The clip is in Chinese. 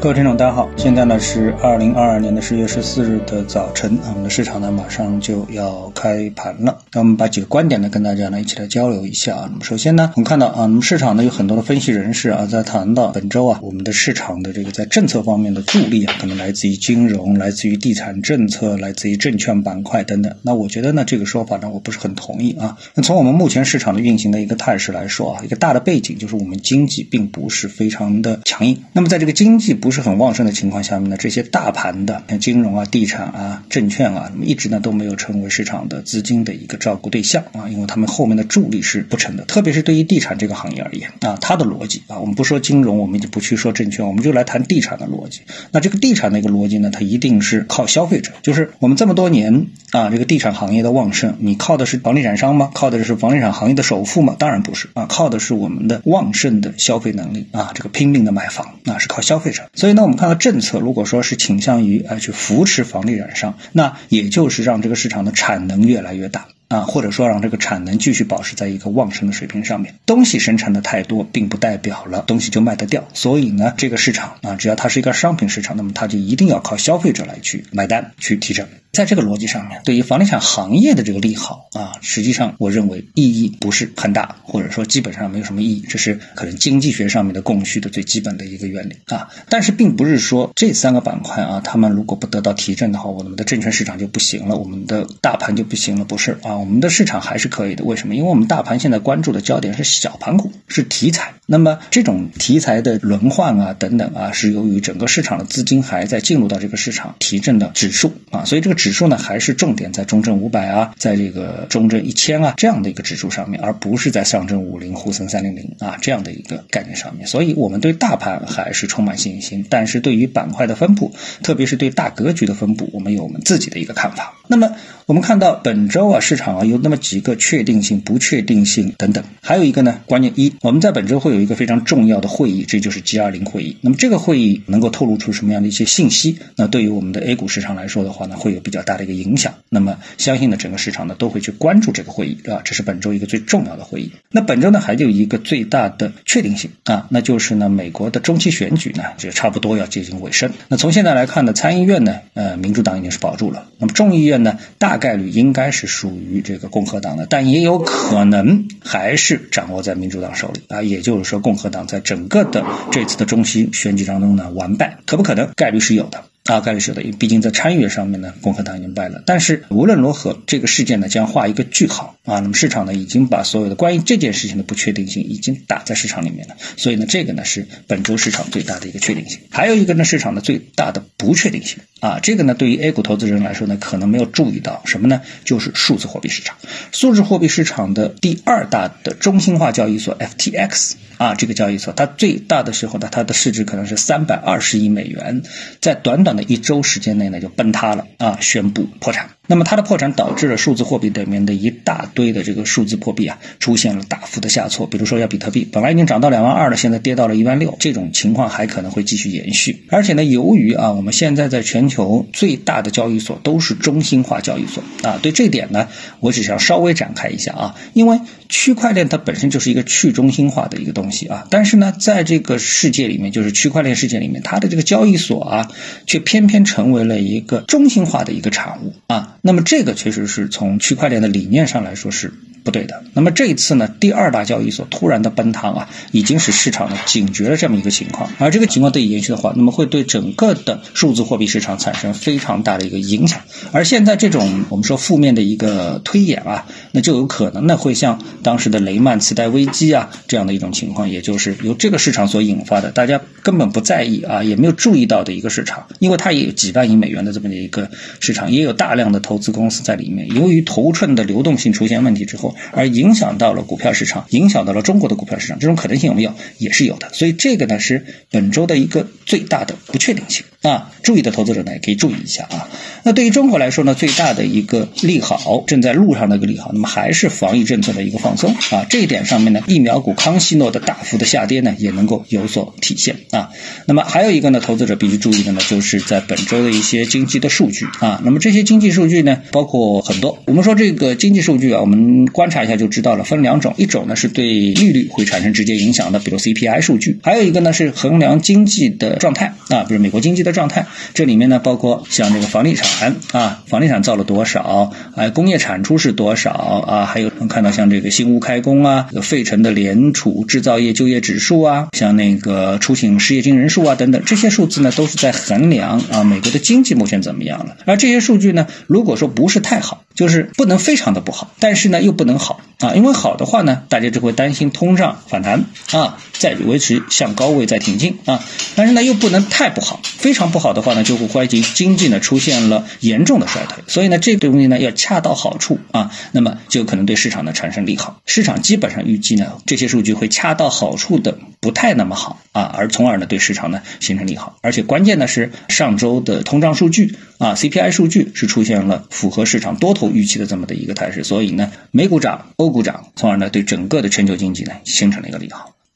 各位听众，大家好，现在呢是二零二二年的十月十四日的早晨，我们的市场呢马上就要开盘了。那我们把几个观点呢跟大家呢一起来交流一下啊。那么首先呢，我们看到啊，那么市场呢有很多的分析人士啊在谈到本周啊，我们的市场的这个在政策方面的助力啊，可能来自于金融、来自于地产政策、来自于证券板块等等。那我觉得呢这个说法呢我不是很同意啊。那从我们目前市场的运行的一个态势来说啊，一个大的背景就是我们经济并不是非常的强硬。那么在这个经济不不是很旺盛的情况下面呢，这些大盘的像金融啊、地产啊、证券啊，一直呢都没有成为市场的资金的一个照顾对象啊，因为他们后面的助力是不成的。特别是对于地产这个行业而言啊，它的逻辑啊，我们不说金融，我们就不去说证券，我们就来谈地产的逻辑。那这个地产的一个逻辑呢，它一定是靠消费者，就是我们这么多年啊，这个地产行业的旺盛，你靠的是房地产商吗？靠的是房地产行业的首富吗？当然不是啊，靠的是我们的旺盛的消费能力啊，这个拼命的买房啊，是靠消费者。所以呢，我们看到政策如果说是倾向于啊去扶持房地产商，那也就是让这个市场的产能越来越大。啊，或者说让这个产能继续保持在一个旺盛的水平上面。东西生产的太多，并不代表了东西就卖得掉。所以呢，这个市场啊，只要它是一个商品市场，那么它就一定要靠消费者来去买单去提振。在这个逻辑上面，对于房地产行业的这个利好啊，实际上我认为意义不是很大，或者说基本上没有什么意义。这是可能经济学上面的供需的最基本的一个原理啊。但是并不是说这三个板块啊，他们如果不得到提振的话，我们的证券市场就不行了，我们的大盘就不行了，不是啊？我们的市场还是可以的。为什么？因为我们大盘现在关注的焦点是小盘股，是题材。那么这种题材的轮换啊，等等啊，是由于整个市场的资金还在进入到这个市场提振的指数啊，所以这个。指数呢，还是重点在中证五百啊，在这个中证一千啊这样的一个指数上面，而不是在上证五零、沪深三零零啊这样的一个概念上面。所以，我们对大盘还是充满信心，但是对于板块的分布，特别是对大格局的分布，我们有我们自己的一个看法。那么，我们看到本周啊，市场啊有那么几个确定性、不确定性等等，还有一个呢，关键一，我们在本周会有一个非常重要的会议，这就是 G 二零会议。那么这个会议能够透露出什么样的一些信息？那对于我们的 A 股市场来说的话呢，会有比较大的一个影响。那么，相信呢，整个市场呢都会去关注这个会议啊，这是本周一个最重要的会议。那本周呢，还有一个最大的确定性啊，那就是呢，美国的中期选举呢，就差不多要接近尾声。那从现在来看呢，参议院呢，呃，民主党已经是保住了。那么众议院呢，大概率应该是属于这个共和党的，但也有可能还是掌握在民主党手里啊。也就是说，共和党在整个的这次的中期选举当中呢，完败，可不可能？概率是有的。啊，概率是有的，因为毕竟在参议院上面呢，共和党已经败了。但是无论如何，这个事件呢将画一个句号啊。那么市场呢已经把所有的关于这件事情的不确定性已经打在市场里面了。所以呢，这个呢是本周市场最大的一个确定性。还有一个呢，市场的最大的不确定性啊，这个呢对于 A 股投资人来说呢，可能没有注意到什么呢？就是数字货币市场。数字货币市场的第二大的中心化交易所 FTX 啊，这个交易所它最大的时候呢，它的市值可能是三百二十亿美元，在短短的一周时间内呢就崩塌了啊，宣布破产。那么它的破产导致了数字货币里面的一大堆的这个数字货币啊出现了大幅的下挫，比如说像比特币本来已经涨到两万二了，现在跌到了一万六，这种情况还可能会继续延续。而且呢，由于啊我们现在在全球最大的交易所都是中心化交易所啊，对这点呢，我只想稍微展开一下啊，因为区块链它本身就是一个去中心化的一个东西啊，但是呢，在这个世界里面，就是区块链世界里面，它的这个交易所啊，却偏偏成为了一个中心化的一个产物啊。那么这个确实是从区块链的理念上来说是不对的。那么这一次呢，第二大交易所突然的崩塌啊，已经使市场呢警觉了这么一个情况。而这个情况得以延续的话，那么会对整个的数字货币市场产生非常大的一个影响。而现在这种我们说负面的一个推演啊，那就有可能呢会像当时的雷曼次贷危机啊这样的一种情况，也就是由这个市场所引发的，大家根本不在意啊，也没有注意到的一个市场，因为它也有几万亿美元的这么的一个市场，也有大量的投资公司在里面。由于头寸的流动性出现问题之后，而影响到了股票市场，影响到了中国的股票市场，这种可能性有没有？也是有的。所以这个呢是本周的一个最大的不确定性啊。注意的投资者呢也可以注意一下啊。那对于中国来说呢，最大的一个利好正在路上的一个利好，那么还是防疫政策的一个放松啊。这一点上面呢，疫苗股康希诺的大幅的下跌呢，也能够有所体现啊。那么还有一个呢，投资者必须注意的呢，就是在本周的一些经济的数据啊。那么这些经济数据呢，包括很多。我们说这个经济数据啊，我们观察一下就知道了，分两种，一种呢是对利率会产生直接影响的，比如 CPI 数据；还有一个呢是衡量经济的状态啊，比如美国经济的状态。这里面呢包括像这个房地产啊，房地产造了多少？哎，工业产出是多少啊？还有能看到像这个新屋开工啊，费城的联储制造业就业指数啊，像那个出请失业金人数啊等等，这些数字呢都是在衡量啊美国的经济目前怎么样了。而这些数据呢，如果说不是太好，就是不能非常的不好，但是呢又不能好啊，因为好的话呢，大家就会担心通胀反弹啊，再维持向高位再挺进啊，但是呢又不能太不好，非常不好的话呢，就会怀疑经济呢出现了严重的衰退，所以呢这个东西呢要恰到好处啊，那么就可能对市场呢产生利好。市场基本上预计呢这些数据会恰到好处的不太那么好啊，而从而呢对市场呢形成利好，而且关键的是上周的通胀数据啊 CPI 数据是出现了符合市场多头预期的这么的一个态势，所以呢美股涨，欧股涨，从而呢对整个的全球经济呢形成了一个利好。